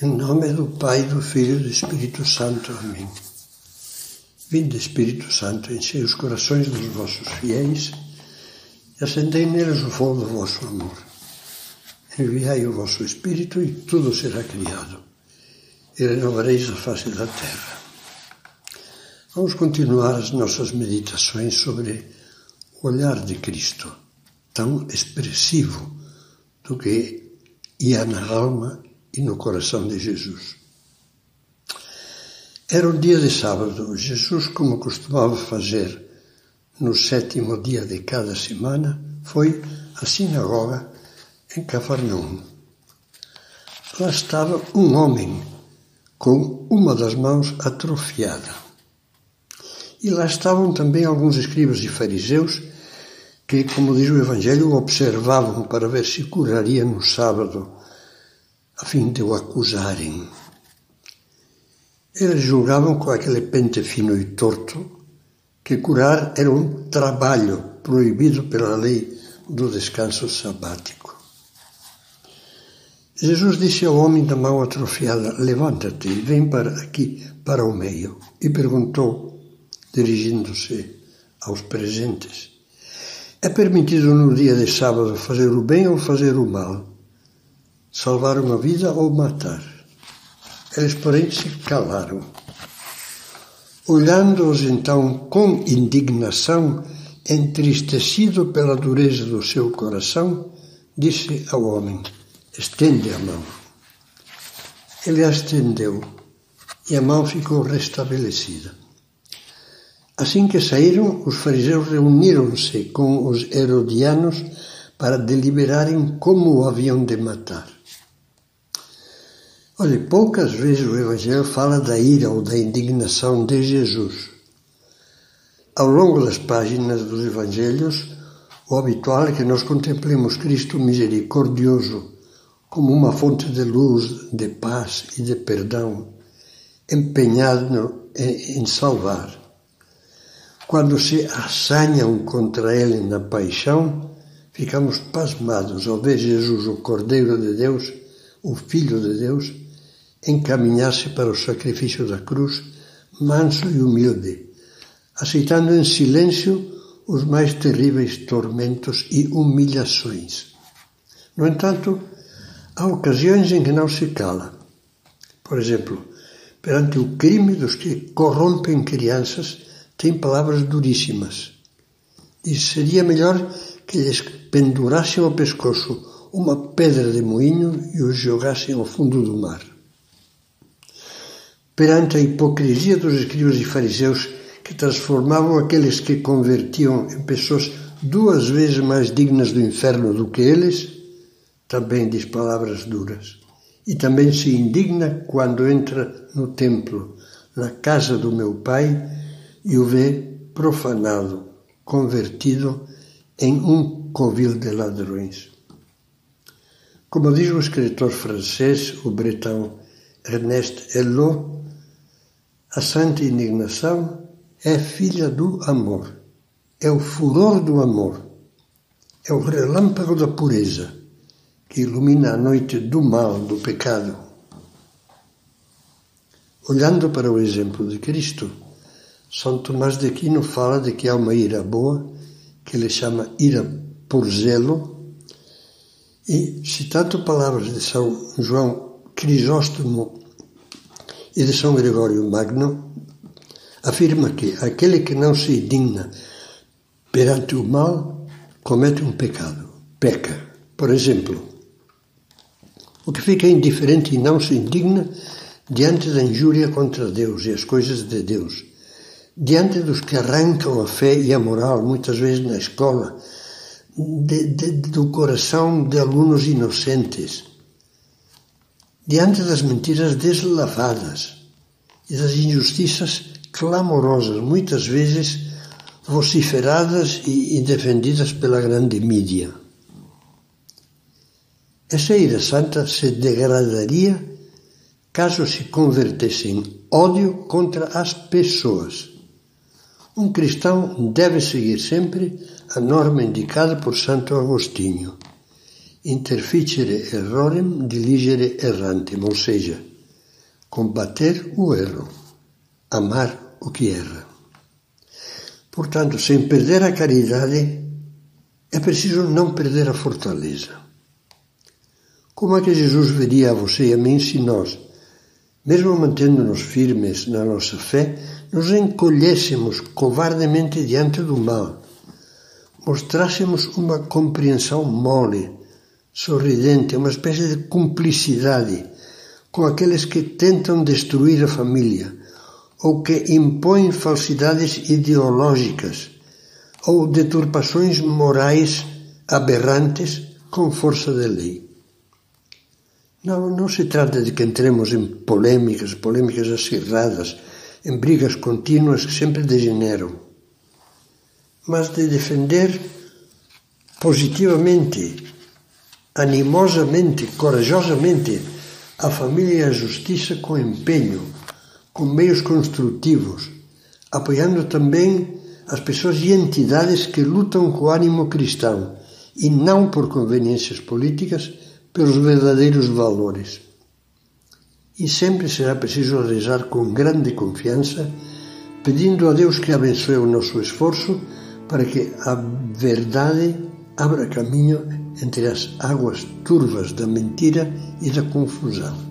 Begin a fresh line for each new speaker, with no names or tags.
Em nome do Pai, do Filho e do Espírito Santo. Amém. Vinde, Espírito Santo, enchei os corações dos vossos fiéis e acendei neles o fogo do vosso amor. Enviai o vosso Espírito e tudo será criado, e renovareis a face da terra. Vamos continuar as nossas meditações sobre o olhar de Cristo, tão expressivo do que ia na alma e no coração de Jesus. Era um dia de sábado. Jesus, como costumava fazer no sétimo dia de cada semana, foi à sinagoga em Cafarnaum. Lá estava um homem com uma das mãos atrofiada. E lá estavam também alguns escribas e fariseus que, como diz o Evangelho, observavam para ver se curaria no sábado a fim de o acusarem. Eles julgavam com aquele pente fino e torto que curar era um trabalho proibido pela lei do descanso sabático. Jesus disse ao homem da mão atrofiada: Levanta-te e vem para aqui, para o meio. E perguntou, dirigindo-se aos presentes: É permitido no dia de sábado fazer o bem ou fazer o mal? Salvar uma vida ou matar. Eles, porém, se calaram. Olhando-os então com indignação, entristecido pela dureza do seu coração, disse ao homem: Estende a mão. Ele a estendeu e a mão ficou restabelecida. Assim que saíram, os fariseus reuniram-se com os herodianos para deliberarem como o haviam de matar. Olha, poucas vezes o Evangelho fala da ira ou da indignação de Jesus. Ao longo das páginas dos Evangelhos, o habitual é que nós contemplemos Cristo misericordioso como uma fonte de luz, de paz e de perdão, empenhado em salvar. Quando se assanham contra ele na paixão, ficamos pasmados ao ver Jesus, o Cordeiro de Deus, o Filho de Deus, encaminhar-se para o sacrifício da cruz, manso e humilde, aceitando em silêncio os mais terríveis tormentos e humilhações. No entanto, há ocasiões em que não se cala. Por exemplo, perante o crime dos que corrompem crianças, tem palavras duríssimas. Diz seria melhor que lhes pendurassem ao pescoço uma pedra de moinho e os jogassem ao fundo do mar perante a hipocrisia dos escribas e fariseus que transformavam aqueles que convertiam em pessoas duas vezes mais dignas do inferno do que eles, também diz palavras duras. E também se indigna quando entra no templo, na casa do meu pai, e o vê profanado, convertido em um covil de ladrões. Como diz o escritor francês, o bretão Ernest Hello, a santa indignação é filha do amor, é o furor do amor, é o relâmpago da pureza que ilumina a noite do mal, do pecado. Olhando para o exemplo de Cristo, São Tomás de Aquino fala de que há uma ira boa, que ele chama ira por zelo, e citando palavras de São João Crisóstomo e de São Gregório Magno, afirma que aquele que não se indigna perante o mal comete um pecado, peca. Por exemplo, o que fica indiferente e não se indigna diante da injúria contra Deus e as coisas de Deus, diante dos que arrancam a fé e a moral, muitas vezes na escola, de, de, do coração de alunos inocentes, diante das mentiras deslavadas e das injustiças clamorosas, muitas vezes vociferadas e defendidas pela grande mídia. Essa ira santa se degradaria caso se convertesse em ódio contra as pessoas. Um cristão deve seguir sempre a norma indicada por Santo Agostinho interficere errorem diligere errantem, ou seja, combater o erro, amar o que erra. Portanto, sem perder a caridade, é preciso não perder a fortaleza. Como é que Jesus veria a você e a mim se nós, mesmo mantendo-nos firmes na nossa fé, nos encolhêssemos covardemente diante do mal, mostrássemos uma compreensão mole, sorridente, uma espécie de cumplicidade com aqueles que tentam destruir a família ou que impõem falsidades ideológicas ou deturpações morais aberrantes com força de lei. Não, não se trata de que entremos em polêmicas, polêmicas acirradas, em brigas contínuas que sempre degeneram, mas de defender positivamente, animosamente, corajosamente a família e a justiça com empenho, com meios construtivos, apoiando também as pessoas e entidades que lutam com o ânimo cristão e não por conveniências políticas, pelos verdadeiros valores. E sempre será preciso rezar com grande confiança, pedindo a Deus que abençoe o nosso esforço para que a verdade abra caminho entre as águas turvas da mentira e da confusão.